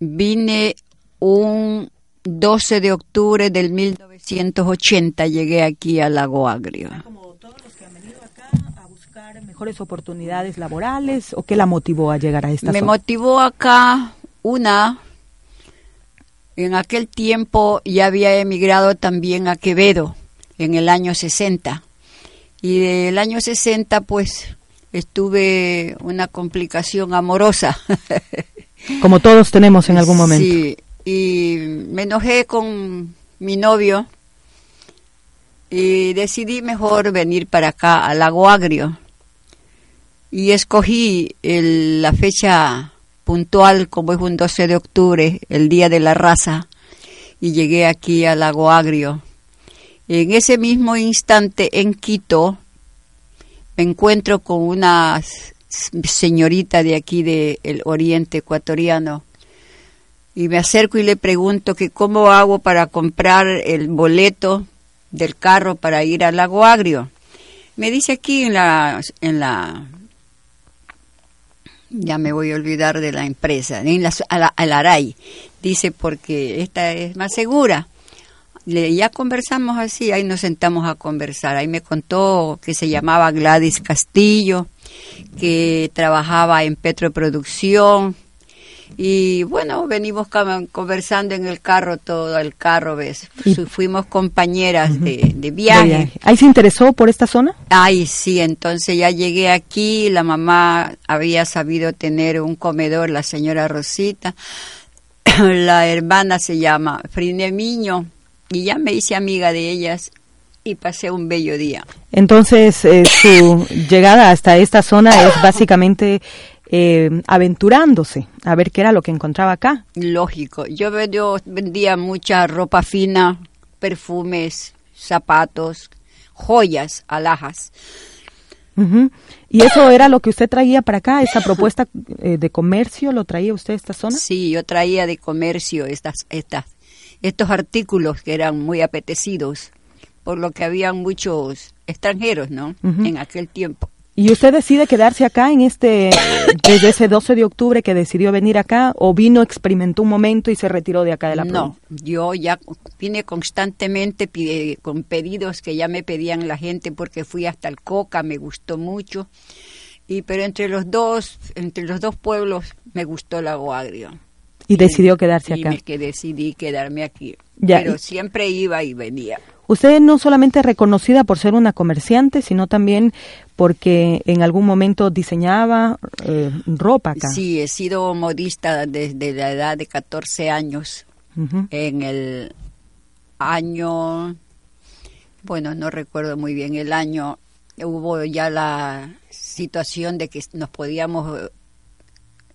Vine un 12 de octubre del 1980, llegué aquí a Lago Agrio. Como todos los que han venido acá a buscar mejores oportunidades laborales, ¿o qué la motivó a llegar a esta Me zona? motivó acá una, en aquel tiempo ya había emigrado también a Quevedo, en el año 60. Y del año 60 pues estuve una complicación amorosa. Como todos tenemos en algún momento. Sí, y me enojé con mi novio y decidí mejor venir para acá, al Lago Agrio. Y escogí el- la fecha puntual, como es un 12 de octubre, el Día de la Raza, y llegué aquí al Lago Agrio. En ese mismo instante, en Quito, me encuentro con una s- señorita de aquí del oriente ecuatoriano y me acerco y le pregunto que cómo hago para comprar el boleto del carro para ir al lago Agrio. Me dice aquí en la en la ya me voy a olvidar de la empresa, en la, al Aray. Dice porque esta es más segura. Ya conversamos así, ahí nos sentamos a conversar. Ahí me contó que se llamaba Gladys Castillo, que trabajaba en Petroproducción. Y bueno, venimos conversando en el carro, todo el carro, ¿ves? Y- Fuimos compañeras de, de De viaje. viaje. ¿Ahí se interesó por esta zona? Ay, sí, entonces ya llegué aquí, la mamá había sabido tener un comedor, la señora Rosita, la hermana se llama Frine Miño, y ya me hice amiga de ellas y pasé un bello día. Entonces, eh, su llegada hasta esta zona es básicamente eh, aventurándose a ver qué era lo que encontraba acá. Lógico, yo, yo vendía mucha ropa fina, perfumes, zapatos, joyas, alhajas. ¿Y eso era lo que usted traía para acá? ¿Esa propuesta eh, de comercio lo traía usted a esta zona? Sí, yo traía de comercio estas, estas, estos artículos que eran muy apetecidos, por lo que habían muchos extranjeros, ¿no? En aquel tiempo. ¿Y usted decide quedarse acá en este, desde ese 12 de octubre que decidió venir acá o vino, experimentó un momento y se retiró de acá de la No, provincia? yo ya vine constantemente pide- con pedidos que ya me pedían la gente porque fui hasta el Coca, me gustó mucho. Y pero entre los dos, entre los dos pueblos me gustó Lago Agrio. Y decidió quedarse y acá. me que decidí quedarme aquí. Ya, Pero y- siempre iba y venía. Usted no solamente es reconocida por ser una comerciante, sino también porque en algún momento diseñaba eh, ropa acá. Sí, he sido modista desde la edad de 14 años. En el año, bueno, no recuerdo muy bien el año, hubo ya la situación de que nos podíamos eh,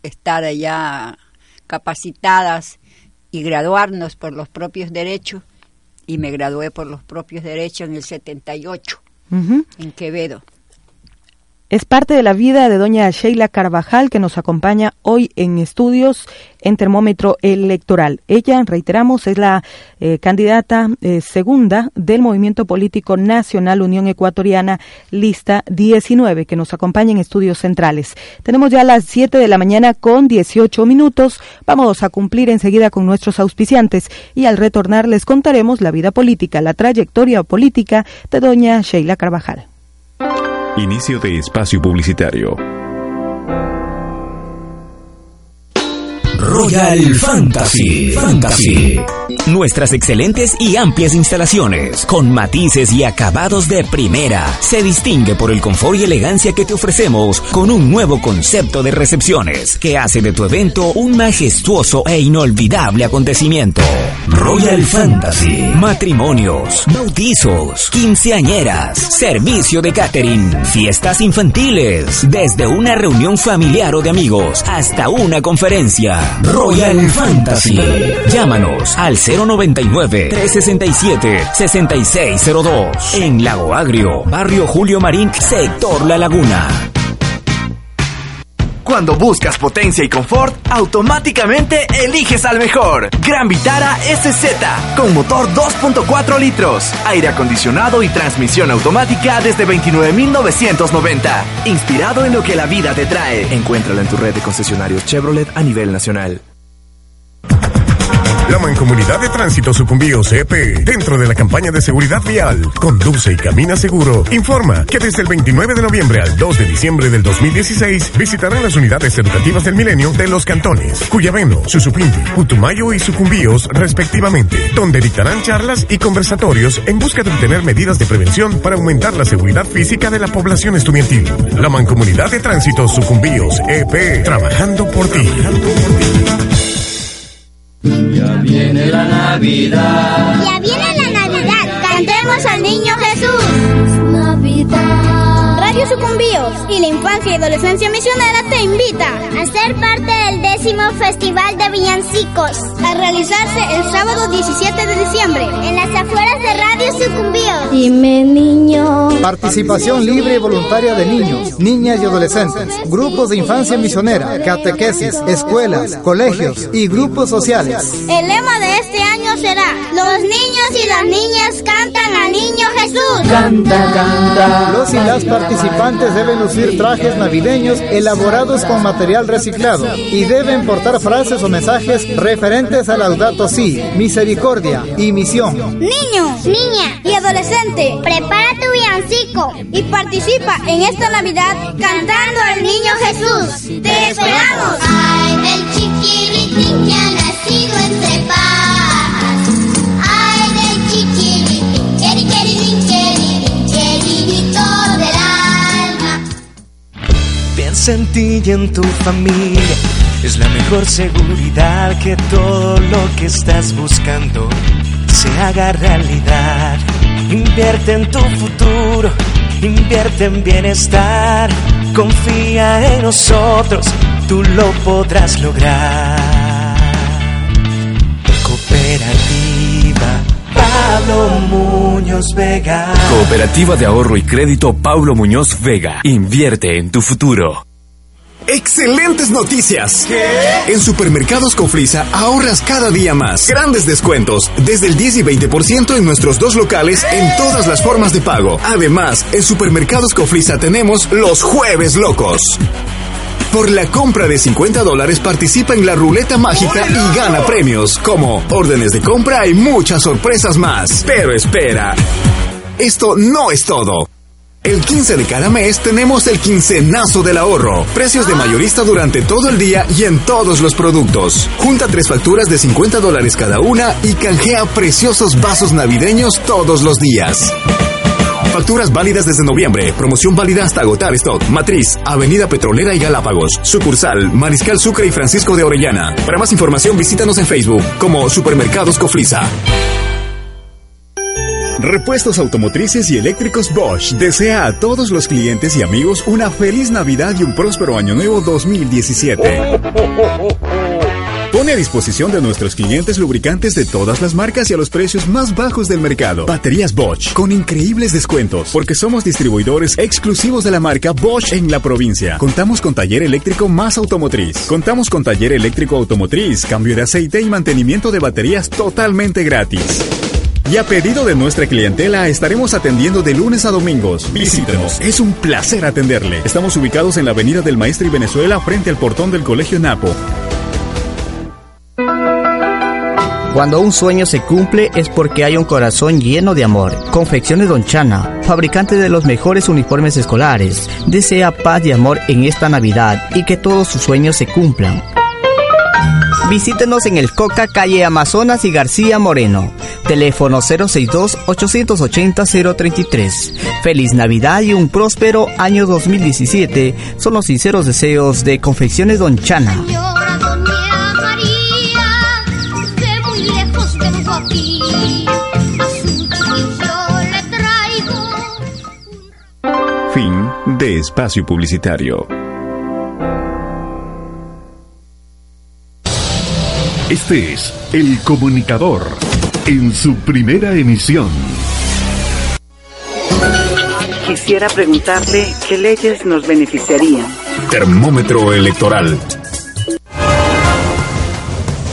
estar allá capacitadas y graduarnos por los propios derechos. Y me gradué por los propios derechos en el 78, Ujú. en Quevedo. Es parte de la vida de doña Sheila Carvajal que nos acompaña hoy en estudios en termómetro electoral. Ella, reiteramos, es la eh, candidata eh, segunda del Movimiento Político Nacional Unión Ecuatoriana, lista 19, que nos acompaña en estudios centrales. Tenemos ya las 7 de la mañana con 18 minutos. Vamos a cumplir enseguida con nuestros auspiciantes y al retornar les contaremos la vida política, la trayectoria política de doña Sheila Carvajal. Inicio de espacio publicitario. Royal Fantasy. Fantasy. Nuestras excelentes y amplias instalaciones, con matices y acabados de primera, se distingue por el confort y elegancia que te ofrecemos con un nuevo concepto de recepciones que hace de tu evento un majestuoso e inolvidable acontecimiento. Royal Fantasy. Matrimonios, bautizos, quinceañeras, servicio de catering, fiestas infantiles, desde una reunión familiar o de amigos hasta una conferencia. Royal Fantasy. Llámanos al 099-367-6602. En Lago Agrio, Barrio Julio Marín, Sector La Laguna. Cuando buscas potencia y confort, automáticamente eliges al mejor. Gran Vitara SZ, con motor 2.4 litros, aire acondicionado y transmisión automática desde 29.990. Inspirado en lo que la vida te trae. Encuéntralo en tu red de concesionarios Chevrolet a nivel nacional. La Mancomunidad de Tránsito Sucumbíos EP, dentro de la campaña de seguridad vial, conduce y camina seguro, informa que desde el 29 de noviembre al 2 de diciembre del 2016 visitarán las unidades educativas del milenio de los cantones Cuyabeno, Susupindi, Putumayo y Sucumbíos respectivamente, donde dictarán charlas y conversatorios en busca de obtener medidas de prevención para aumentar la seguridad física de la población estudiantil. La Mancomunidad de Tránsito Sucumbíos EP, trabajando por ti. Ya viene la Navidad. Ya viene la Navidad. Cantemos al niño Jesús. Radio Sucumbíos y la Infancia y Adolescencia Misionera te invita a ser parte del décimo Festival de Villancicos a realizarse el sábado 17 de diciembre en las afueras de Radio Sucumbíos. Dime niño. Participación libre y voluntaria de niños, niñas y adolescentes, grupos de infancia misionera, catequesis, escuelas, colegios y grupos sociales. El lema de este año será Los niños y las niñas cantan al niño Jesús. Canta, canta. Los y las participantes participantes deben lucir trajes navideños elaborados con material reciclado y deben portar frases o mensajes referentes a Laudato Si, misericordia y misión. Niño, niña y adolescente, prepara tu villancico y participa en esta Navidad cantando al Niño Jesús. ¡Te esperamos! Ay, del chiquiritín que ha nacido entre paz. Piensa en ti y en tu familia. Es la mejor seguridad que todo lo que estás buscando se haga realidad. Invierte en tu futuro, invierte en bienestar. Confía en nosotros, tú lo podrás lograr. Cooperativa Pablo Muñoz Vega. Cooperativa de Ahorro y Crédito Pablo Muñoz Vega. Invierte en tu futuro. ¡Excelentes noticias! En Supermercados Cofrisa ahorras cada día más. Grandes descuentos, desde el 10 y 20% en nuestros dos locales en todas las formas de pago. Además, en Supermercados Cofrisa tenemos los jueves locos. Por la compra de 50 dólares participa en la ruleta mágica y gana premios, como órdenes de compra y muchas sorpresas más. Pero espera, esto no es todo. El 15 de cada mes tenemos el quincenazo del ahorro. Precios de mayorista durante todo el día y en todos los productos. Junta tres facturas de 50 dólares cada una y canjea preciosos vasos navideños todos los días. Facturas válidas desde noviembre. Promoción válida hasta agotar stock. Matriz, Avenida Petrolera y Galápagos. Sucursal, Mariscal Sucre y Francisco de Orellana. Para más información visítanos en Facebook como Supermercados Cofrisa. Repuestos automotrices y eléctricos Bosch desea a todos los clientes y amigos una feliz Navidad y un próspero año nuevo 2017. Pone a disposición de nuestros clientes lubricantes de todas las marcas y a los precios más bajos del mercado. Baterías Bosch con increíbles descuentos porque somos distribuidores exclusivos de la marca Bosch en la provincia. Contamos con taller eléctrico más automotriz. Contamos con taller eléctrico automotriz, cambio de aceite y mantenimiento de baterías totalmente gratis. Y a pedido de nuestra clientela estaremos atendiendo de lunes a domingos. Visítenos, es un placer atenderle. Estamos ubicados en la Avenida del Maestro y Venezuela frente al portón del Colegio Napo. Cuando un sueño se cumple es porque hay un corazón lleno de amor. Confecciones Don Chana, fabricante de los mejores uniformes escolares, desea paz y amor en esta Navidad y que todos sus sueños se cumplan. Visítenos en el Coca, calle Amazonas y García Moreno. Teléfono 062-880-033. Feliz Navidad y un próspero año 2017 son los sinceros deseos de Confecciones Don Chana. Fin de espacio publicitario. Este es El Comunicador en su primera emisión. Quisiera preguntarle qué leyes nos beneficiarían. Termómetro electoral.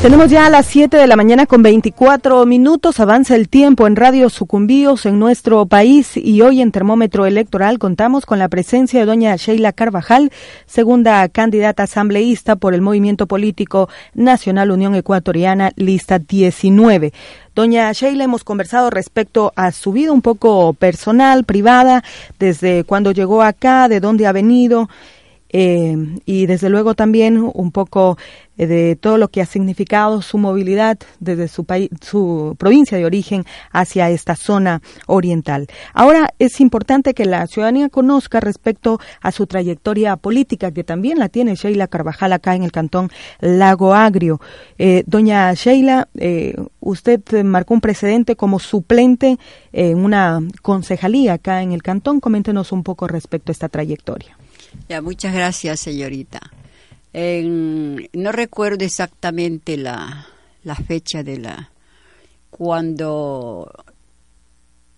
Tenemos ya a las 7 de la mañana con 24 minutos, avanza el tiempo en Radio Sucumbíos en nuestro país y hoy en Termómetro Electoral contamos con la presencia de doña Sheila Carvajal, segunda candidata asambleísta por el Movimiento Político Nacional Unión Ecuatoriana, lista 19. Doña Sheila, hemos conversado respecto a su vida un poco personal, privada, desde cuando llegó acá, de dónde ha venido. Eh, y desde luego también un poco eh, de todo lo que ha significado su movilidad desde su país, su provincia de origen hacia esta zona oriental. Ahora es importante que la ciudadanía conozca respecto a su trayectoria política, que también la tiene Sheila Carvajal acá en el cantón Lago Agrio. Eh, doña Sheila, usted marcó un precedente como suplente en una concejalía acá en el cantón. Coméntenos un poco respecto a esta trayectoria. Ya, muchas gracias, señorita. no recuerdo exactamente la, la fecha de la cuando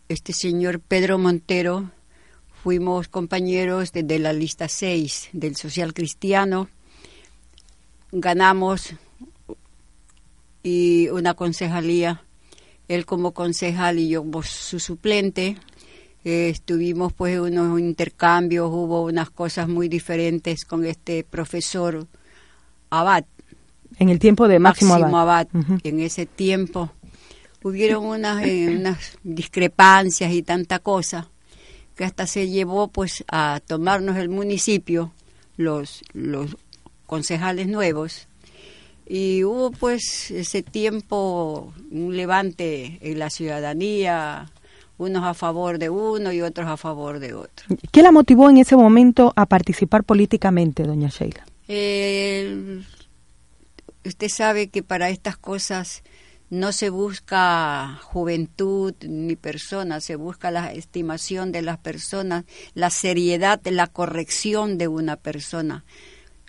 este señor Pedro Montero fuimos compañeros de, de, la lista 6 del social cristiano, ganamos y una concejalía, él como concejal y yo como su suplente, eh, estuvimos pues unos intercambios, hubo unas cosas muy diferentes con este profesor Abad. En el tiempo de Máximo, Abad. En ese tiempo hubieron unas, eh, unas discrepancias y tanta cosa que hasta se llevó pues a tomarnos el municipio, los, los concejales nuevos, y hubo pues ese tiempo un levante en la ciudadanía, unos a favor de uno y otros a favor de otro. ¿Qué la motivó en ese momento a participar políticamente, doña Sheila? usted sabe que para estas cosas no se busca juventud ni personas, se busca la estimación de las personas, la seriedad, la corrección de una persona.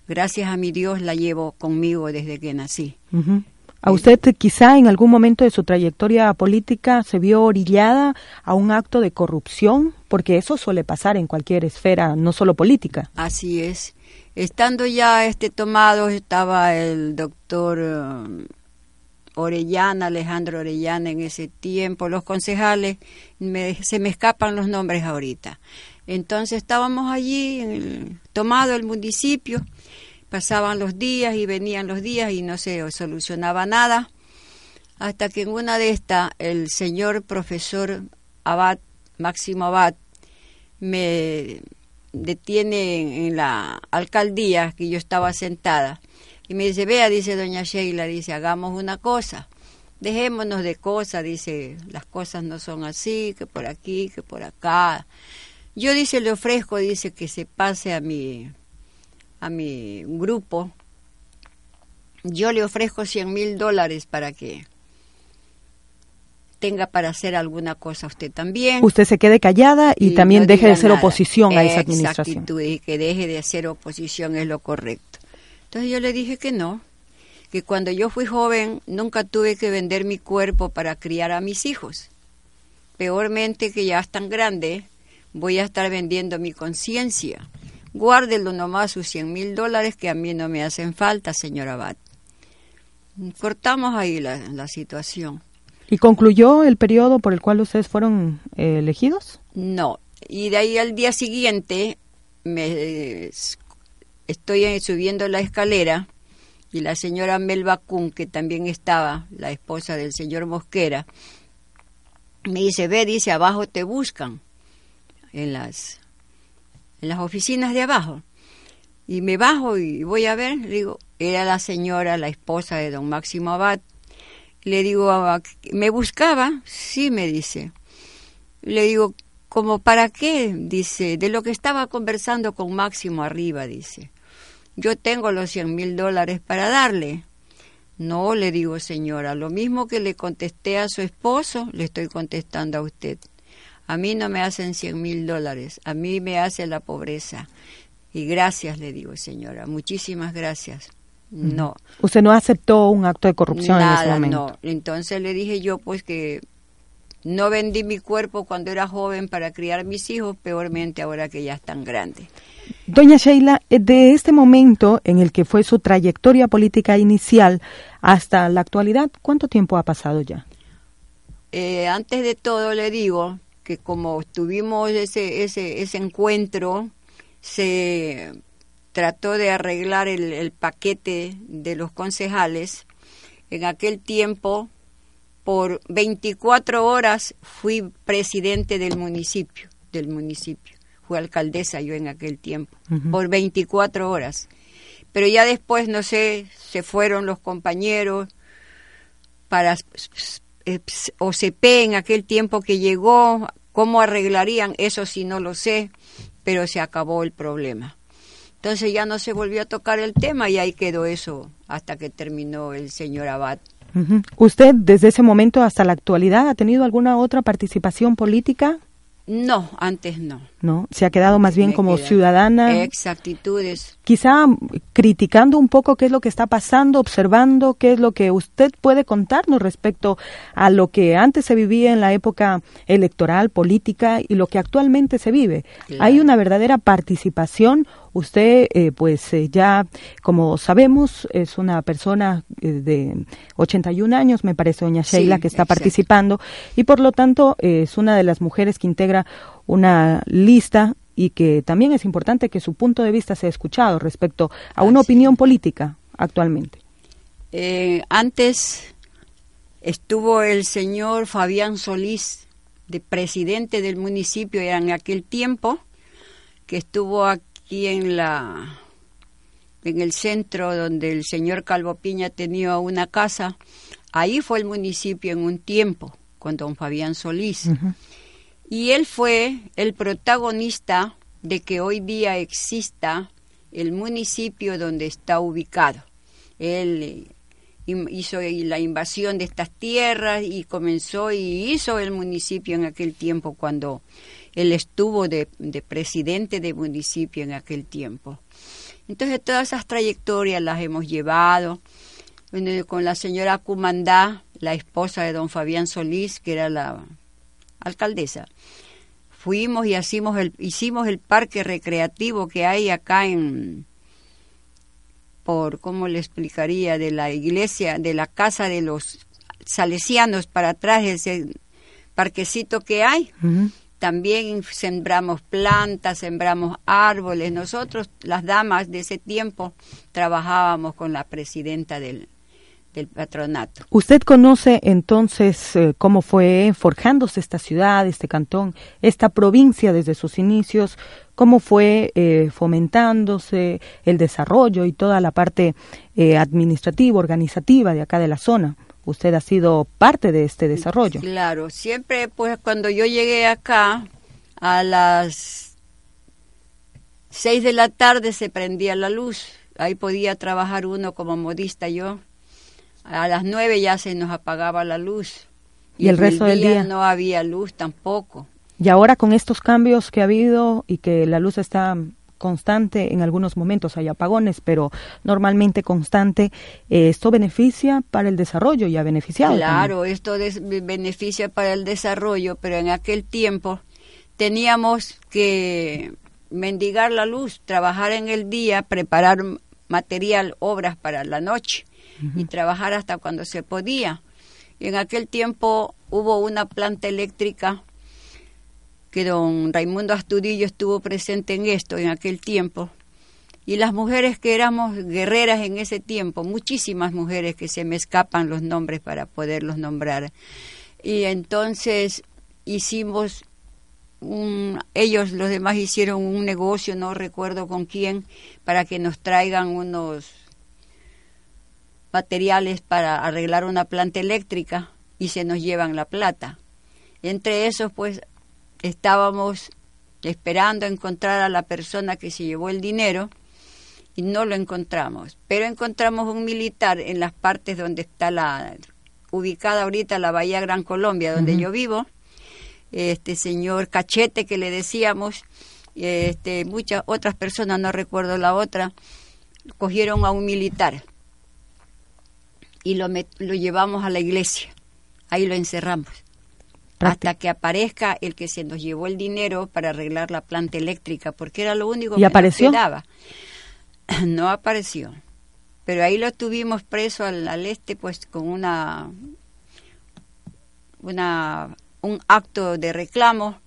Gracias a mi Dios la llevo conmigo desde que nací. ¿A usted quizá en algún momento de su trayectoria política se vio orillada a un acto de corrupción? Porque eso suele pasar en cualquier esfera, no solo política. Así es. Estando ya este tomado estaba el doctor eh, Orellana, Alejandro Orellana en ese tiempo, los concejales, se me escapan los nombres ahorita. Entonces estábamos allí, en el, tomado el municipio, Pasaban los días y venían los días y no se solucionaba nada, hasta que en una de estas el señor profesor Abad, Máximo Abad, me detiene en la alcaldía que yo estaba sentada y me dice, vea, dice doña Sheila, dice, hagamos una cosa, dejémonos de cosas, dice, las cosas no son así, que por aquí, que por acá. Yo, dice, le ofrezco, dice, que se pase a mi a mi grupo, yo le ofrezco 100 mil dólares para que tenga para hacer alguna cosa usted también. Usted se quede callada y, también deje de hacer oposición a esa administración. y que deje de hacer oposición es lo correcto. Entonces yo le dije que no, que cuando yo fui joven nunca tuve que vender mi cuerpo para criar a mis hijos. Peormente que ya están grande, voy a estar vendiendo mi conciencia guárdelo nomás sus 100 mil dólares que a mí no me hacen falta, señor Abad. Cortamos ahí la, situación. ¿Y concluyó el periodo por el cual ustedes fueron eh, elegidos? No, y de ahí al día siguiente me estoy subiendo la escalera y la señora Melba Kuhn, que también estaba, la esposa del señor Mosquera, me dice, ve, dice, abajo te buscan en las en las oficinas de abajo. Y me bajo y voy a ver, le digo, era la señora, la esposa de don Máximo Abad. Le digo, ¿me buscaba? Sí, me dice. Le digo, ¿como para qué? Dice, de lo que estaba conversando con Máximo arriba, dice. Yo tengo los 100 mil dólares para darle. No, le digo, señora, lo mismo que le contesté a su esposo, le estoy contestando a usted. A mí no me hacen 100 mil dólares, a mí me hace la pobreza. Y gracias, le digo, señora, muchísimas gracias. No. ¿Usted no aceptó un acto de corrupción en ese momento? No, entonces le dije yo pues que No vendí mi cuerpo cuando era joven para criar mis hijos, peormente ahora que ya están grandes. Doña Sheila, eh, de este momento en el que fue su trayectoria política inicial hasta la actualidad, ¿cuánto tiempo ha pasado ya? Eh, antes de todo le digo que como tuvimos ese, ese, ese encuentro, se trató de arreglar el, el paquete de los concejales. En aquel tiempo, por 24 horas, fui presidente del municipio, del municipio. Fui alcaldesa yo en aquel tiempo, por 24 horas. Pero ya después, no sé, se fueron los compañeros para OCP en aquel tiempo que llegó, cómo arreglarían, eso sí no lo sé, pero se acabó el problema. Entonces ya no se volvió a tocar el tema y ahí quedó eso hasta que terminó el señor Abad. ¿Usted desde ese momento hasta la actualidad ha tenido alguna otra participación política? No, antes no. ¿No? Se ha quedado más bien Me como queda- ciudadana, Exactitudes. quizá criticando un poco qué es lo que está pasando, observando qué es lo que usted puede contarnos respecto a lo que antes se vivía en la época electoral, política y lo que actualmente se vive. Claro. Hay una verdadera participación. Usted, eh, pues eh, ya, como sabemos, es una persona eh, de 81 años, me parece, doña Sí, Sheila, que está exacto. participando y por lo tanto eh, es una de las mujeres que integra una lista y que también es importante que su punto de vista sea escuchado respecto a una opinión política actualmente. Eh, antes estuvo el señor Fabián Solís, de presidente del municipio, en aquel tiempo, que estuvo aquí en la en el centro donde el señor Calvo Piña tenía una casa. Ahí fue el municipio en un tiempo, con don Fabián Solís. Y él fue el protagonista de que hoy día exista el municipio donde está ubicado. Él eh, hizo la invasión de estas tierras y comenzó y hizo el municipio en aquel tiempo cuando él estuvo de, de presidente de municipio en aquel tiempo. Entonces todas esas trayectorias las hemos llevado con la señora Cumandá, la esposa de don Fabián Solís, que era la alcaldesa. Fuimos y hicimos el, hicimos el parque recreativo que hay acá en, por, ¿cómo le explicaría? De la iglesia, de la casa de los salesianos para atrás, ese parquecito que hay. También sembramos plantas, sembramos árboles. Nosotros, las damas de ese tiempo, trabajábamos con la presidenta del, del patronato. ¿Usted conoce entonces eh, cómo fue forjándose esta ciudad, este cantón, esta provincia desde sus inicios? ¿Cómo fue eh, fomentándose el desarrollo y toda la parte eh, administrativa, organizativa de acá de la zona? Usted ha sido parte de este desarrollo. Claro, siempre pues cuando yo llegué acá a las seis de la tarde se prendía la luz, ahí podía trabajar uno como modista yo. A las nueve ya se nos apagaba la luz. ¿Y el resto del día? no había luz tampoco. Y ahora con estos cambios que ha habido y que la luz está constante, en algunos momentos hay apagones, pero normalmente constante, eh, esto beneficia para el desarrollo y ha beneficiado. también. Claro, esto des- beneficia para el desarrollo, pero en aquel tiempo teníamos que mendigar la luz, trabajar en el día, preparar material, obras para la noche y trabajar hasta cuando se podía. Y en aquel tiempo hubo una planta eléctrica que don Raimundo Astudillo estuvo presente en esto en aquel tiempo. Y las mujeres que éramos guerreras en ese tiempo, muchísimas mujeres que se me escapan los nombres para poderlos nombrar. Y entonces hicimos ellos los demás hicieron un negocio, no recuerdo con quién, para que nos traigan unos materiales para arreglar una planta eléctrica y se nos llevan la plata. Entre esos, pues, estábamos esperando encontrar a la persona que se llevó el dinero y no lo encontramos. Pero encontramos un militar en las partes donde está la ubicada ahorita la Bahía Gran Colombia, donde yo vivo, este señor Cachete que le decíamos, este, muchas otras personas, no recuerdo la otra, cogieron a un militar y lo, met- lo llevamos a la iglesia, ahí lo encerramos. Hasta que aparezca el que se nos llevó el dinero para arreglar la planta eléctrica, porque era lo único ¿Y que apareció? nos quedaba. No apareció. Pero ahí lo tuvimos preso al, al este, pues con una, una un acto de reclamo.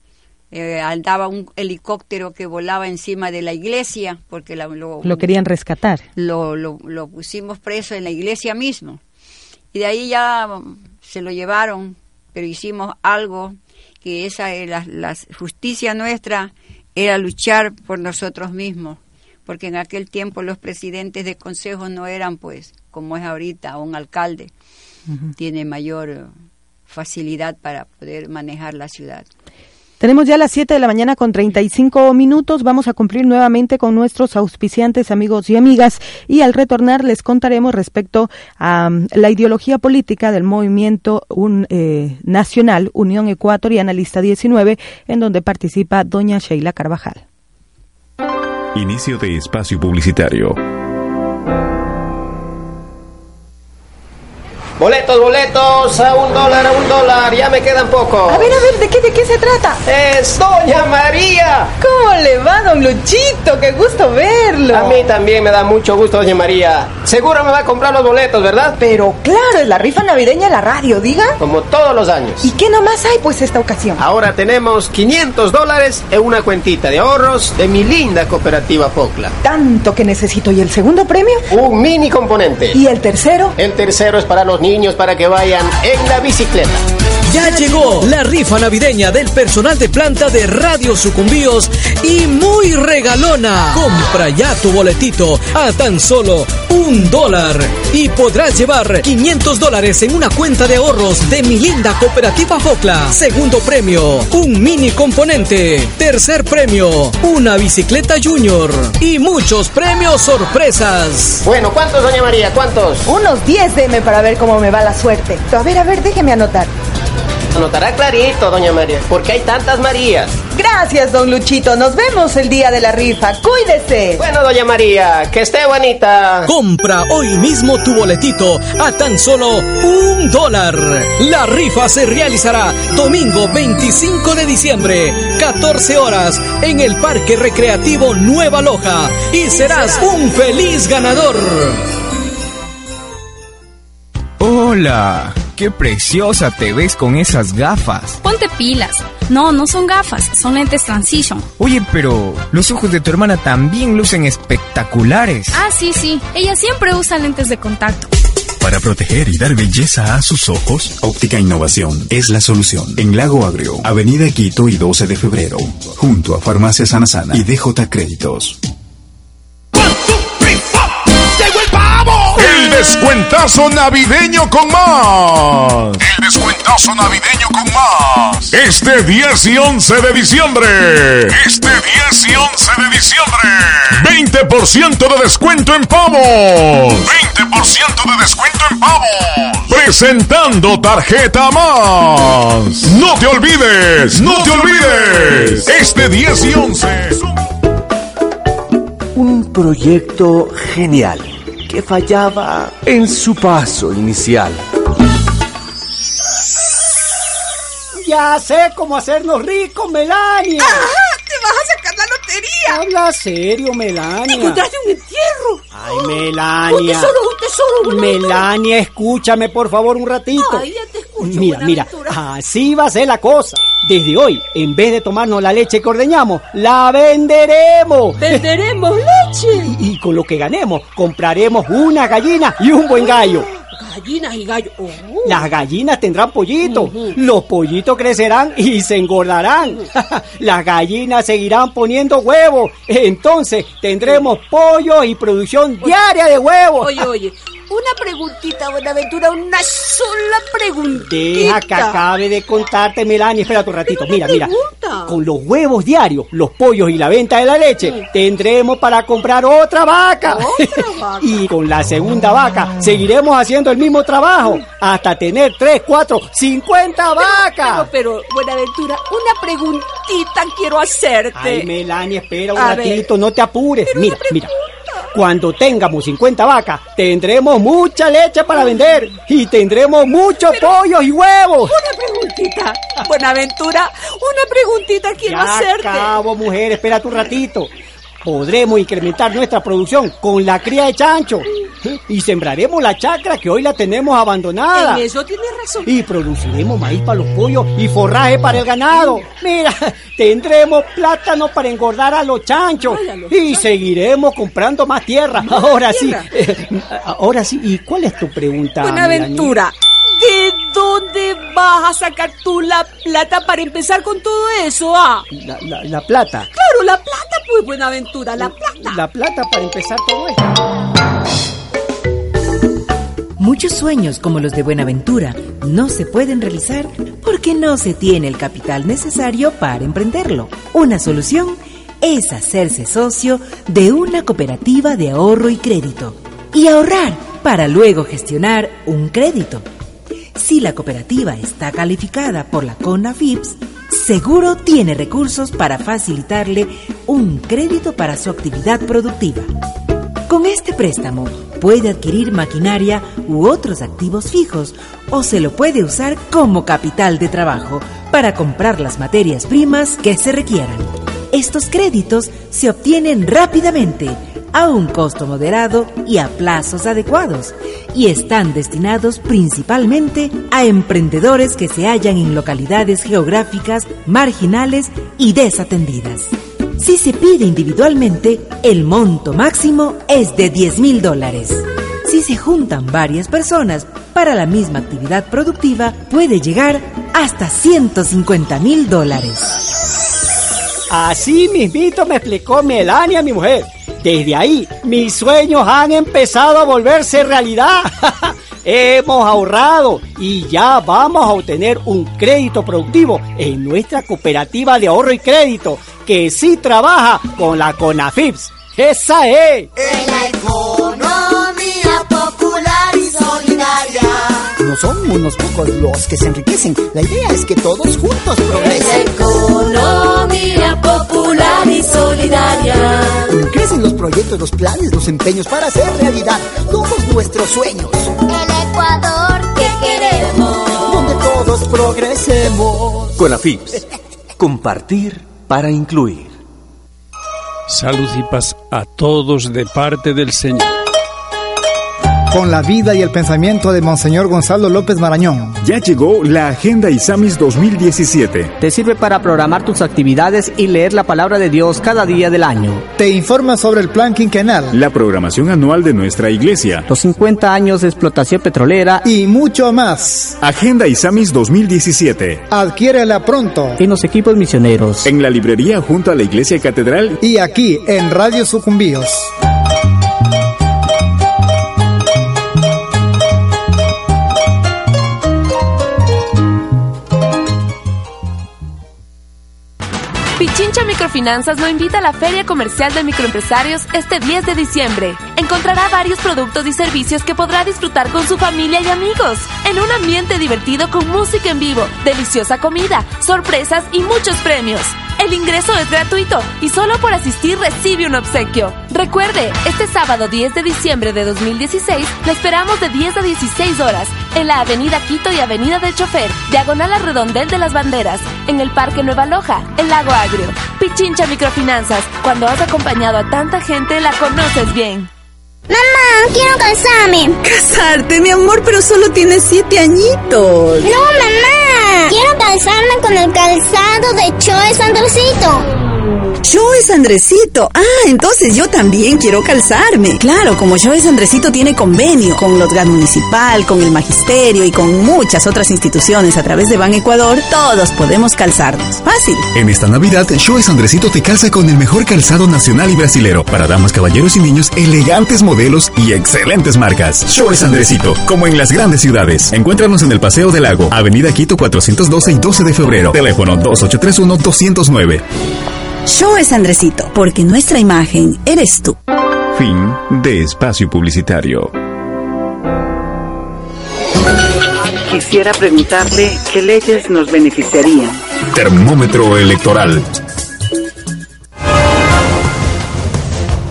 Eh, andaba un helicóptero que volaba encima de la iglesia, porque la- lo, Lo querían rescatar. lo, lo, lo pusimos preso en la iglesia mismo. Y de ahí ya mm, se lo llevaron, pero hicimos algo que esa es la, la justicia nuestra era luchar por nosotros mismos, porque en aquel tiempo los presidentes de consejos no eran pues como es ahorita un alcalde tiene mayor facilidad para poder manejar la ciudad. Tenemos ya las 7 de la mañana con 35 minutos. Vamos a cumplir nuevamente con nuestros auspiciantes, amigos y amigas. Y al retornar les contaremos respecto a mm, la ideología política del movimiento un, eh, nacional Unión Ecuatoriana Lista 19, en donde participa doña Sheila Carvajal. Inicio de espacio publicitario. Boletos, boletos, a un dólar, a un dólar, ya me quedan pocos. A ver, a ver, ¿de qué, de qué se trata? Es Doña María. ¿Cómo le va, don Luchito? Qué gusto verlo. A mí también me da mucho gusto, Doña María. Seguro me va a comprar los boletos, ¿verdad? Pero claro, es la rifa navideña en la radio, diga. Como todos los años. ¿Y qué nomás hay, pues, esta ocasión? Ahora tenemos 500 dólares en una cuentita de ahorros de mi linda cooperativa Pocla. Tanto que necesito. ¿Y el segundo premio? Un mini componente. ¿Y el tercero? El tercero es para los niños para que vayan en la bicicleta. Ya llegó la rifa navideña del personal de planta de Radio Sucumbíos y muy regalona. Compra ya tu boletito a tan solo un dólar y podrás llevar 500 dólares en una cuenta de ahorros de mi linda cooperativa Focla. Segundo premio, un mini componente. Tercer premio, una bicicleta junior y muchos premios sorpresas. Bueno, ¿cuántos, Doña María? ¿Cuántos? Unos 10 deme para ver cómo me va la suerte. A ver, a ver, déjeme anotar. Anotará clarito, Doña María, porque hay tantas Marías. Gracias, don Luchito. Nos vemos el día de la rifa. Cuídese. Bueno, Doña María, que esté bonita. Compra hoy mismo tu boletito a tan solo un dólar. La rifa se realizará domingo 25 de diciembre, 14 horas, en el Parque Recreativo Nueva Loja. Y serás un feliz ganador. Hola, qué preciosa te ves con esas gafas. Ponte pilas. No, no son gafas, son lentes Transition. Oye, pero los ojos de tu hermana también lucen espectaculares. Ah, sí, sí. Ella siempre usa lentes de contacto. Para proteger y dar belleza a sus ojos, Óptica Innovación es la solución. En Lago Agrio, Avenida Quito y 12 de febrero, junto a Farmacia Sana Sana y DJ Créditos. Descuentazo navideño con más. El descuentazo navideño con más. Este 10 y 11 de diciembre. Este 10 y 11 de diciembre. 20% de descuento en pavos. 20% de descuento en pavos. Presentando tarjeta más. No te olvides, no te olvides. Este 10 y 11. Un proyecto genial que fallaba en su paso inicial. Ya sé cómo hacernos ricos, Melania. ¡Ajá! ¡Te vas a sacar la lotería! Habla serio, Melania. ¡Encontraste un entierro! Ay, Melania. ¡Un tesoro, un tesoro! Melania, escúchame por favor un ratito. Ay, ya te escucho, Mira, mira, así va a ser la cosa. Desde hoy, en vez de tomarnos la leche que ordeñamos, la venderemos. ¡Venderemos leche! Y, y con lo que ganemos, compraremos una gallina y un buen gallo. Gallinas y gallos. Oh. Las gallinas tendrán pollitos, los pollitos crecerán y se engordarán. Las gallinas seguirán poniendo huevos. Entonces tendremos pollo y producción diaria de huevos. Oye, oye, una preguntita, Buenaventura, una sola preguntita. Deja que acabe de contarte, Melania. Espérate un ratito. Mira, mira. pregunta. Con los huevos diarios, los pollos y la venta de la leche, tendremos para comprar otra vaca. y con la segunda vaca, seguiremos haciendo el mismo trabajo hasta tener 3, 4, 50 vacas. Pero, pero, Buenaventura, una preguntita quiero hacerte. Ay, Melania, espera un A ver. ratito, no te apures. Mira, mira. Cuando tengamos 50 vacas, tendremos mucha leche para vender y tendremos muchos pollos y huevos. Una preguntita, Buenaventura, una preguntita quiero Ya hacerte. acabo, mujer, espera un ratito. Podremos incrementar nuestra producción con la cría de chancho y sembraremos la chacra que hoy la tenemos abandonada. En eso tienes razón. Y produciremos maíz para los pollos y forraje para el ganado. Mira, tendremos plátano para engordar a los chanchos. Y seguiremos comprando más tierra. Ahora sí, eh, ahora sí. ¿Y cuál es tu pregunta? Buenaventura, ¿de dónde vas a sacar tú la plata para empezar con todo eso, ah? La- la plata. Claro, la plata, pues, Buenaventura, la plata. La plata para empezar todo esto. Muchos sueños como los de Buenaventura no se pueden realizar porque no se tiene el capital necesario para emprenderlo. Una solución es hacerse socio de una cooperativa de ahorro y crédito y ahorrar para luego gestionar un crédito. Si la cooperativa está calificada por la CONAFIPS, seguro tiene recursos para facilitarle un crédito para su actividad productiva. Con este préstamo puede adquirir maquinaria u otros activos fijos o se lo puede usar como capital de trabajo para comprar las materias primas que se requieran. Estos créditos se obtienen rápidamente, a un costo moderado y a plazos adecuados, y están destinados principalmente a emprendedores que se hallan en localidades geográficas marginales y desatendidas. Si se pide individualmente, el monto máximo es de 10 mil dólares. Si se juntan varias personas para la misma actividad productiva, puede llegar hasta 150 mil dólares. Así mismito me explicó Melania, mi mujer. Desde ahí, mis sueños han empezado a volverse realidad. Hemos ahorrado y ya vamos a obtener un crédito productivo en nuestra cooperativa de ahorro y crédito, que sí trabaja con la CONAFIPS. ¡Esa es! Economía No son unos pocos los que se enriquecen. La idea es que todos juntos progresen. Economía popular y solidaria. Crecen los proyectos, los planes, los empeños para hacer realidad todos nuestros sueños. El Ecuador que queremos. Donde todos progresemos. Con la FIPS. Compartir para incluir. Salud y paz a todos de parte del Señor. Con la vida y el pensamiento de Monseñor Gonzalo López Marañón. Ya llegó la Agenda ISAMIS 2017. Te sirve para programar tus actividades y leer la palabra de Dios cada día del año. Te informa sobre el plan quinquenal. La programación anual de nuestra iglesia. Los 50 años de explotación petrolera. Y mucho más. Agenda ISAMIS 2017. Adquiérela pronto. En los equipos misioneros. En la librería junto a la iglesia catedral. Y aquí en Radio Sucumbíos. Microfinanzas lo invita a la Feria Comercial de Microempresarios este 10 de diciembre. Encontrará varios productos y servicios que podrá disfrutar con su familia y amigos, en un ambiente divertido con música en vivo, deliciosa comida, sorpresas y muchos premios. El ingreso es gratuito y solo por asistir recibe un obsequio. Recuerde, este sábado 10 de diciembre de 2016 le esperamos de 10 a 16 horas en la Avenida Quito y Avenida del Chofer, diagonal a Redondel de las Banderas, en el Parque Nueva Loja, el Lago Agrio. Pichincha Microfinanzas, cuando has acompañado a tanta gente la conoces bien. Mamá, quiero casarme. Casarte, mi amor, pero solo tienes siete añitos. No, mamá. Quiero casarme con el calzado de Choe Sandrocito. Yo es Andresito. Ah, entonces yo también quiero calzarme. Claro, como yo es Andresito tiene convenio con los GAD Municipal, con el Magisterio y con muchas otras instituciones a través de Ban Ecuador, todos podemos calzarnos. Fácil. En esta Navidad, Shoes Andresito te calza con el mejor calzado nacional y brasilero. Para damas, caballeros y niños, elegantes modelos y excelentes marcas. Shoes Andresito, como en las grandes ciudades. Encuéntranos en el Paseo del Lago, Avenida Quito 412 y 12 de febrero. Teléfono 2831-209. Yo es Andresito, porque nuestra imagen eres tú. Fin de espacio publicitario. Quisiera preguntarle qué leyes nos beneficiarían. Termómetro electoral.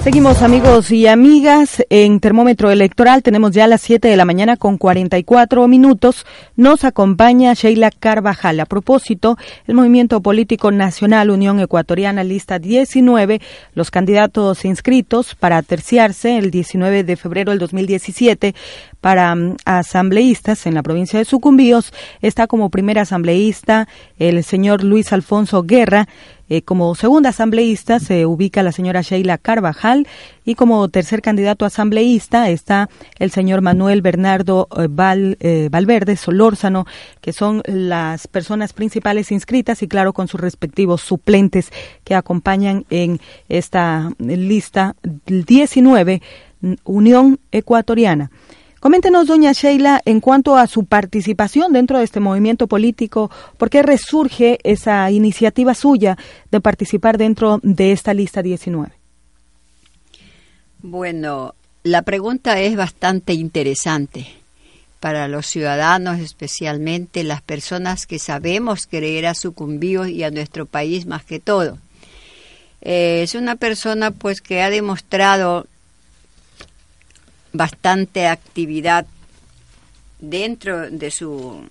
Seguimos amigos y amigas en termómetro electoral. Tenemos ya las 7 de la mañana con 44 minutos. Nos acompaña Sheila Carvajal. A propósito, el Movimiento Político Nacional Unión Ecuatoriana lista 19, los candidatos inscritos para terciarse el 19 de febrero del 2017 para um, asambleístas en la provincia de Sucumbíos. Está como primer asambleísta el señor Luis Alfonso Guerra. Eh, como segunda asambleísta se ubica la señora Sheila Carvajal y como tercer candidato asambleísta está el señor Manuel Bernardo eh, Val, eh, Valverde Solórzano, que son las personas principales inscritas y claro con sus respectivos suplentes que acompañan en esta lista 19 Unión Ecuatoriana. Coméntenos, doña Sheila, en cuanto a su participación dentro de este movimiento político, ¿por qué resurge esa iniciativa suya de participar dentro de esta lista 19? Bueno, la pregunta es bastante interesante para los ciudadanos, especialmente las personas que sabemos creer a sucumbíos y a nuestro país más que todo. Eh, es una persona pues que ha demostrado bastante actividad dentro de su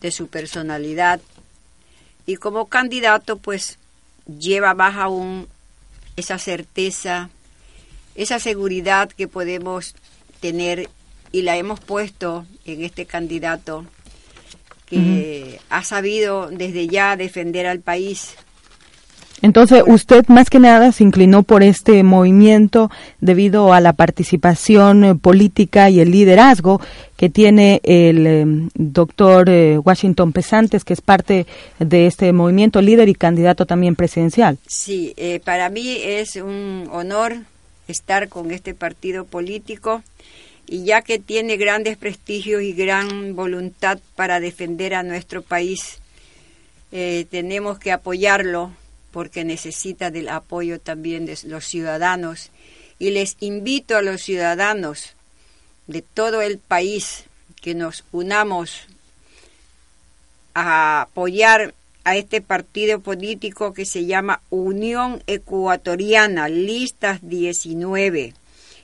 de su personalidad. Y como candidato pues lleva más aún esa certeza, esa seguridad que podemos tener y la hemos puesto en este candidato que ha sabido desde ya defender al país entonces, usted más que nada se inclinó por este movimiento debido a la participación eh, política y el liderazgo que tiene el em, doctor eh, Washington Pesantes, que es parte de este movimiento líder y candidato también presidencial. Sí, eh, para mí es un honor estar con este partido político y ya que tiene grandes prestigios y gran voluntad para defender a nuestro país, tenemos que apoyarlo porque necesita del apoyo también de los ciudadanos. Y les invito a los ciudadanos de todo el país que nos unamos a apoyar a este partido político que se llama Unión Ecuatoriana, listas 19,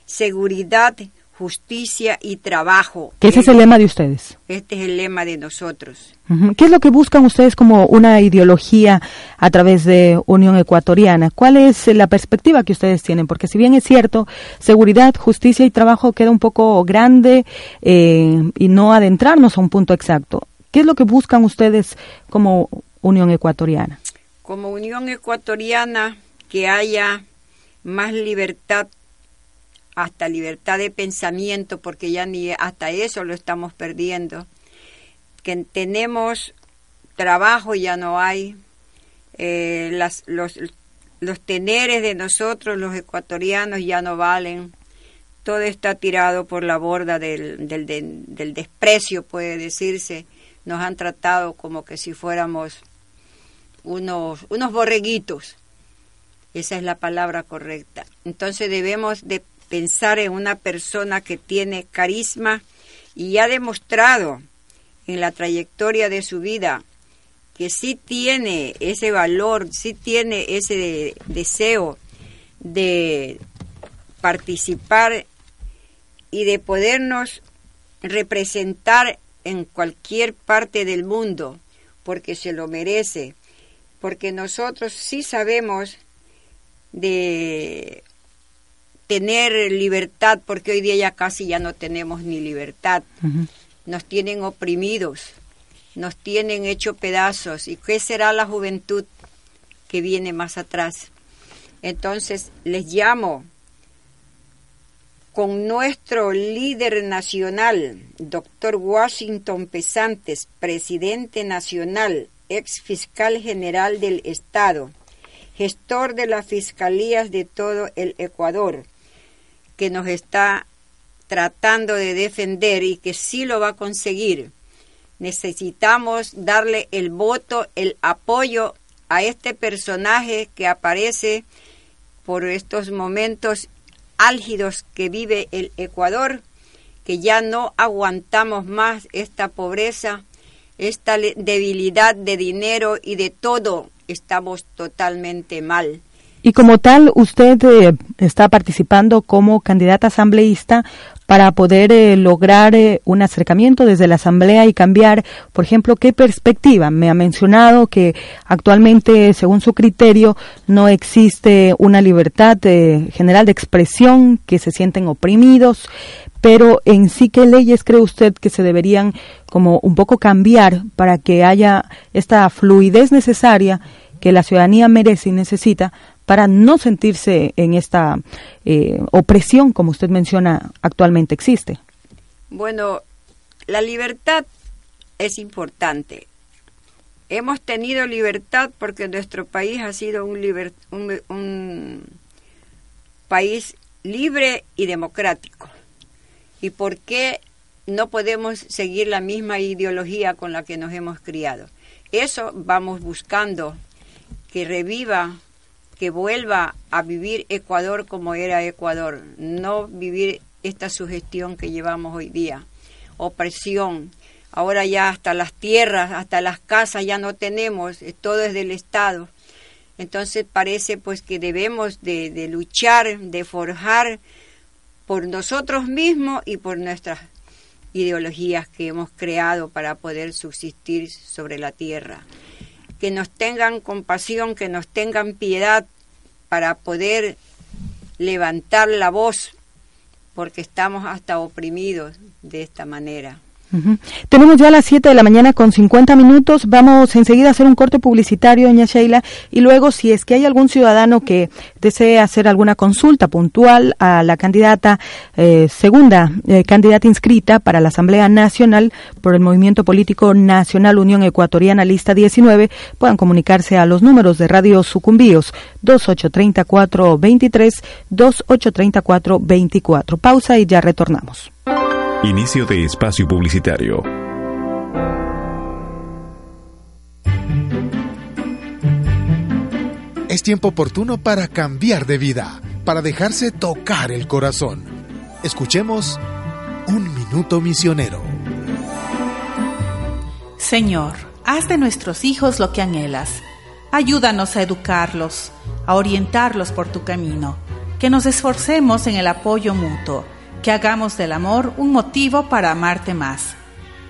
seguridad justicia y trabajo. ¿Qué ese es el lema de ustedes? Este es el lema de nosotros. ¿Qué es lo que buscan ustedes como una ideología a través de Unión Ecuatoriana? ¿Cuál es la perspectiva que ustedes tienen? Porque si bien es cierto, seguridad, justicia y trabajo queda un poco grande eh, y no adentrarnos a un punto exacto. ¿Qué es lo que buscan ustedes como Unión Ecuatoriana? Como Unión Ecuatoriana, que haya más libertad hasta libertad de pensamiento, porque ya ni hasta eso lo estamos perdiendo, que tenemos trabajo ya no hay, eh, las, los, los teneres de nosotros, los ecuatorianos, ya no valen, todo está tirado por la borda del, del, del desprecio, puede decirse, nos han tratado como que si fuéramos unos, unos borreguitos. Esa es la palabra correcta. Entonces debemos de pensar en una persona que tiene carisma y ha demostrado en la trayectoria de su vida que sí tiene ese valor, sí tiene ese deseo de participar y de podernos representar en cualquier parte del mundo, porque se lo merece, porque nosotros sí sabemos de tener libertad, porque hoy día ya casi ya no tenemos ni libertad. Nos tienen oprimidos, nos tienen hecho pedazos. ¿Y qué será la juventud que viene más atrás? Entonces les llamo con nuestro líder nacional, doctor Washington Pesantes, presidente nacional, ex fiscal general del Estado, gestor de las fiscalías de todo el Ecuador, que nos está tratando de defender y que sí lo va a conseguir. Necesitamos darle el voto, el apoyo a este personaje que aparece por estos momentos álgidos que vive el Ecuador, que ya no aguantamos más esta pobreza, esta debilidad de dinero y de todo, estamos totalmente mal. Y como tal, usted eh, está participando como candidata asambleísta para poder eh, lograr eh, un acercamiento desde la Asamblea y cambiar, por ejemplo, qué perspectiva. Me ha mencionado que actualmente, según su criterio, no existe una libertad general de expresión, que se sienten oprimidos, pero en sí, ¿qué leyes cree usted que se deberían como un poco cambiar para que haya esta fluidez necesaria que la ciudadanía merece y necesita para no sentirse en esta eh, opresión, como usted menciona, actualmente existe? Bueno, la libertad es importante. Hemos tenido libertad porque nuestro país ha sido un, un, un país libre y democrático. ¿Y por qué no podemos seguir la misma ideología con la que nos hemos criado? Eso vamos buscando que reviva que vuelva a vivir Ecuador como era Ecuador, no vivir esta sugestión que llevamos hoy día, opresión. Ahora ya hasta las tierras, hasta las casas ya no tenemos, todo es del Estado. Entonces parece pues que debemos de, de luchar, de forjar por nosotros mismos y por nuestras ideologías que hemos creado para poder subsistir sobre la tierra que nos tengan compasión, que nos tengan piedad para poder levantar la voz, porque estamos hasta oprimidos de esta manera. Tenemos ya las 7 de la mañana con 50 minutos. Vamos enseguida a hacer un corte publicitario, doña Sheila, y luego si es que hay algún ciudadano que desee hacer alguna consulta puntual a la candidata, eh, segunda eh, candidata inscrita para la Asamblea Nacional por el Movimiento Político Nacional Unión Ecuatoriana Lista 19, puedan comunicarse a los números de Radio Sucumbíos 283423, 283424. Pausa y ya retornamos. Inicio de espacio publicitario. Es tiempo oportuno para cambiar de vida, para dejarse tocar el corazón. Escuchemos Un Minuto Misionero. Señor, haz de nuestros hijos lo que anhelas. Ayúdanos a educarlos, a orientarlos por tu camino, que nos esforcemos en el apoyo mutuo que hagamos del amor un motivo para amarte más.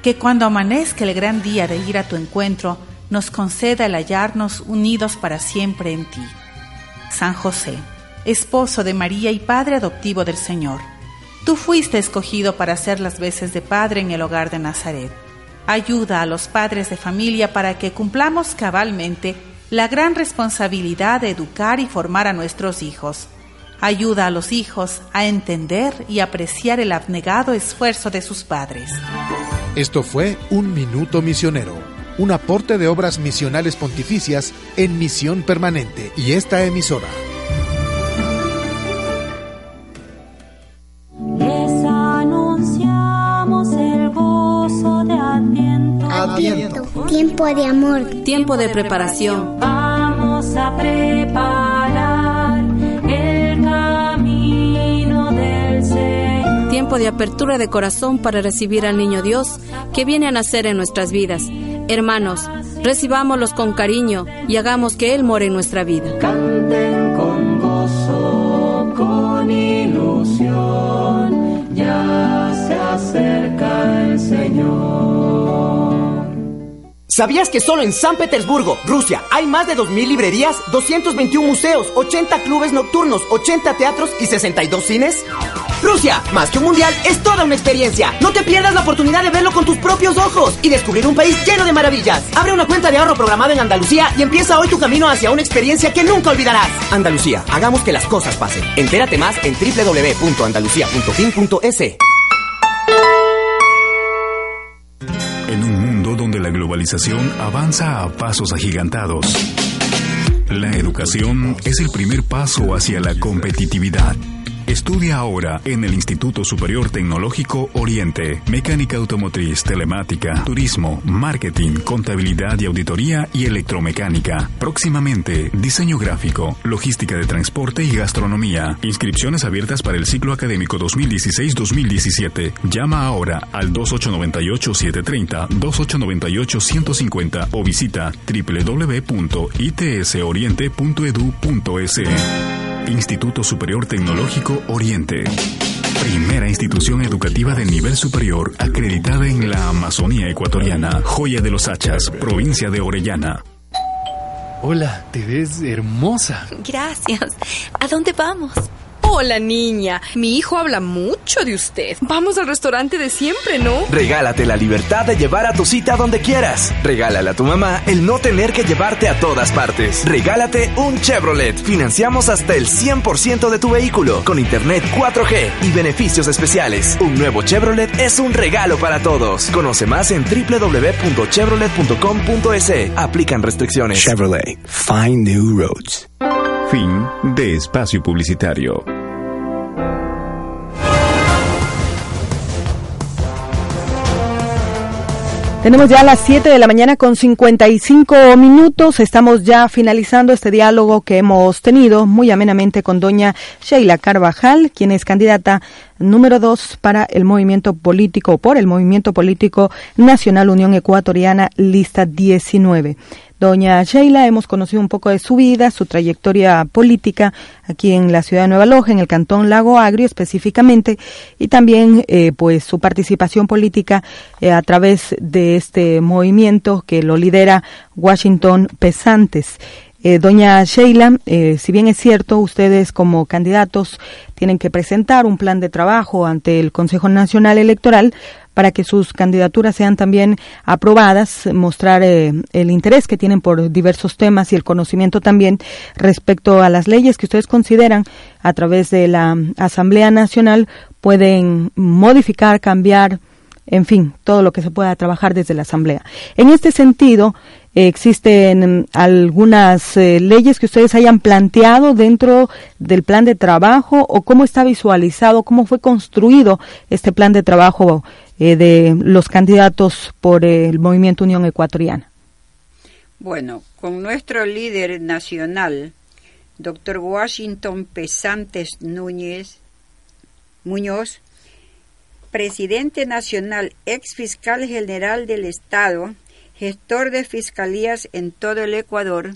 Que cuando amanezca el gran día de ir a tu encuentro, nos conceda el hallarnos unidos para siempre en ti. San José, esposo de María y padre adoptivo del Señor, tú fuiste escogido para hacer las veces de padre en el hogar de Nazaret. Ayuda a los padres de familia para que cumplamos cabalmente la gran responsabilidad de educar y formar a nuestros hijos ayuda a los hijos a entender y apreciar el abnegado esfuerzo de sus padres. Esto fue Un Minuto Misionero, un aporte de obras misionales pontificias en misión permanente y esta emisora. Les anunciamos el gozo de Adviento. Adviento. Tiempo de amor. Tiempo de preparación. Vamos a preparar Tiempo de apertura de corazón para recibir al niño Dios que viene a nacer en nuestras vidas. Hermanos, recibámoslos con cariño y hagamos que Él more en nuestra vida. Canten con gozo, con ilusión, ya se acerca el Señor. ¿Sabías que solo en San Petersburgo, Rusia, hay más de 2.000 librerías, 221 museos, 80 clubes nocturnos, 80 teatros y 62 cines? Rusia, más que un mundial, es toda una experiencia. No te pierdas la oportunidad de verlo con tus propios ojos y descubrir un país lleno de maravillas. Abre una cuenta de ahorro programada en Andalucía y empieza hoy tu camino hacia una experiencia que nunca olvidarás. Andalucía, hagamos que las cosas pasen. Entérate más en www.andalucía.fin.es. En un mundo donde la globalización avanza a pasos agigantados, la educación es el primer paso hacia la competitividad. Estudia ahora en el Instituto Superior Tecnológico Oriente. Mecánica automotriz, telemática, turismo, marketing, contabilidad y auditoría y electromecánica. Próximamente, diseño gráfico, logística de transporte y gastronomía. Inscripciones abiertas para el ciclo académico 2016-2017. Llama ahora al 2898-730, 2898-150 o visita www.itsoriente.edu.es. Instituto Superior Tecnológico Oriente. Primera institución educativa de nivel superior acreditada en la Amazonía ecuatoriana, Joya de los Hachas, provincia de Orellana. Hola, te ves hermosa. Gracias. ¿A dónde vamos? Hola, niña. Mi hijo habla mucho de usted. Vamos al restaurante de siempre, ¿no? Regálate la libertad de llevar a tu cita donde quieras. Regálale a tu mamá el no tener que llevarte a todas partes. Regálate un Chevrolet. Financiamos hasta el 100% de tu vehículo con internet 4G y beneficios especiales. Un nuevo Chevrolet es un regalo para todos. Conoce más en www.chevrolet.com.es. Aplican restricciones. Chevrolet. Find New Roads. Fin de espacio publicitario. Tenemos ya las 7 de la mañana con 55 minutos. Estamos ya finalizando este diálogo que hemos tenido muy amenamente con doña Sheila Carvajal, quien es candidata número 2 para el movimiento político, por el movimiento político Nacional Unión Ecuatoriana, lista 19. Doña Sheila, hemos conocido un poco de su vida, su trayectoria política aquí en la ciudad de Nueva Loja, en el cantón Lago Agrio específicamente, y también eh, pues su participación política eh, a través de este movimiento que lo lidera Washington Pesantes. Eh, doña Sheila, eh, si bien es cierto, ustedes como candidatos tienen que presentar un plan de trabajo ante el Consejo Nacional Electoral para que sus candidaturas sean también aprobadas, mostrar eh, el interés que tienen por diversos temas y el conocimiento también respecto a las leyes que ustedes consideran a través de la Asamblea Nacional pueden modificar, cambiar, en fin, todo lo que se pueda trabajar desde la Asamblea. En este sentido, ¿Existen algunas eh, leyes que ustedes hayan planteado dentro del plan de trabajo o cómo está visualizado, cómo fue construido este plan de trabajo eh, de los candidatos por el Movimiento Unión Ecuatoriana? Bueno, con nuestro líder nacional, doctor Washington Pesantes Núñez Muñoz, presidente nacional, ex fiscal general del Estado, gestor de fiscalías en todo el Ecuador,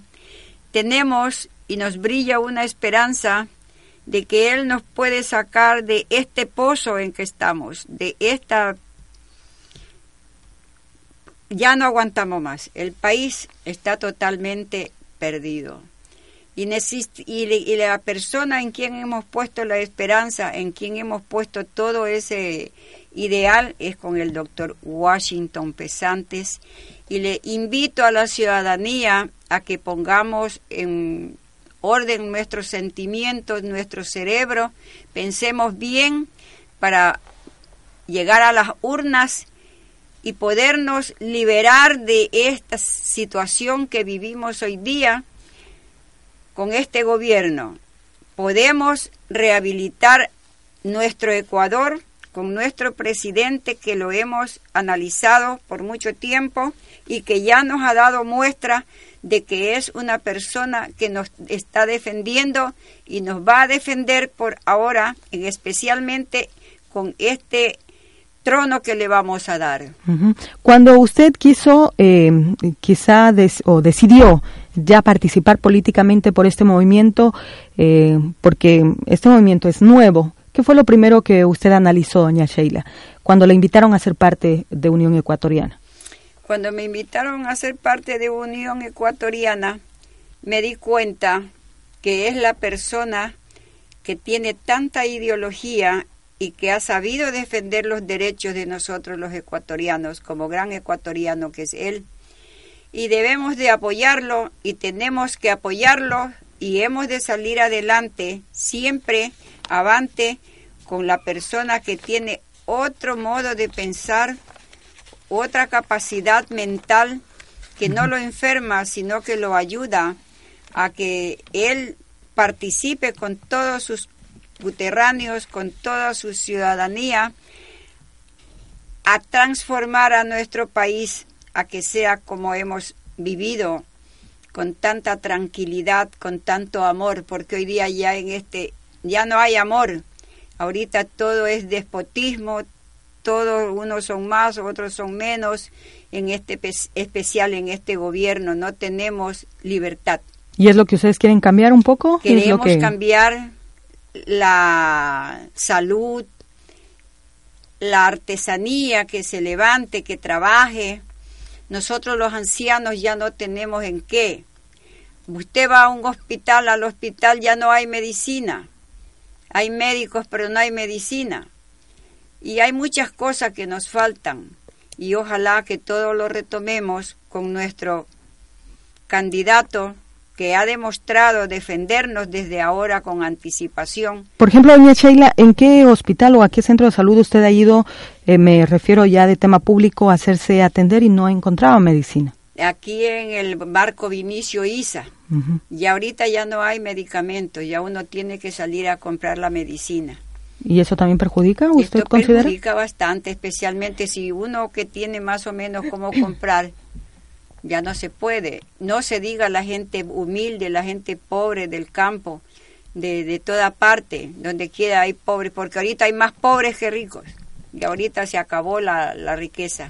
tenemos y nos brilla una esperanza de que Él nos puede sacar de este pozo en que estamos, de esta... Ya no aguantamos más. El país está totalmente perdido. Y, y, la persona en quien hemos puesto la esperanza, en quien hemos puesto todo ese ideal, es con el doctor Washington Pesantes y le invito a la ciudadanía a que pongamos en orden nuestros sentimientos, nuestro cerebro, pensemos bien para llegar a las urnas y podernos liberar de esta situación que vivimos hoy día con este gobierno. Podemos rehabilitar nuestro Ecuador con nuestro presidente que lo hemos analizado por mucho tiempo y que ya nos ha dado muestra de que es una persona que nos está defendiendo y nos va a defender por ahora, especialmente con este trono que le vamos a dar. Cuando usted quiso, eh, quizá o decidió ya participar políticamente por este movimiento, eh, porque este movimiento es nuevo, ¿qué fue lo primero que usted analizó, doña Sheila, cuando le invitaron a ser parte de Unión Ecuatoriana? Cuando me invitaron a ser parte de Unión Ecuatoriana, me di cuenta que es la persona que tiene tanta ideología y que ha sabido defender los derechos de nosotros los ecuatorianos, como gran ecuatoriano que es él. Y debemos de apoyarlo y tenemos que apoyarlo y hemos de salir adelante siempre avante con la persona que tiene otro modo de pensar otra capacidad mental que no lo enferma, sino que lo ayuda a que él participe con todos sus puterráneos, con toda su ciudadanía, a transformar a nuestro país a que sea como hemos vivido, con tanta tranquilidad, con tanto amor, porque hoy día ya en este ya no hay amor. Ahorita todo es despotismo, todos unos son más, otros son menos en este especial en este gobierno, no tenemos libertad. ¿Y es lo que ustedes quieren cambiar un poco? Queremos cambiar la salud, la artesanía, que se levante, que trabaje. Nosotros los ancianos ya no tenemos en qué. Usted va a un hospital, al hospital ya no hay medicina. Hay médicos, pero no hay medicina. Y hay muchas cosas que nos faltan. Y ojalá que todo lo retomemos con nuestro candidato que ha demostrado defendernos desde ahora con anticipación. Por ejemplo, doña Sheila, ¿en qué hospital o a qué centro de salud usted ha ido, eh, me refiero ya de tema público, a hacerse atender y no ha encontrado medicina? Aquí en el barco Vinicio Isa. Y ahorita ya no hay medicamentos, ya uno tiene que salir a comprar la medicina. ¿Y eso también perjudica? ¿Usted Esto considera? Perjudica bastante, especialmente si uno que tiene más o menos cómo comprar ya no se puede. No se diga la gente humilde, la gente pobre del campo, de, de toda parte, donde quiera hay pobres, porque ahorita hay más pobres que ricos. Y ahorita se acabó la, la riqueza.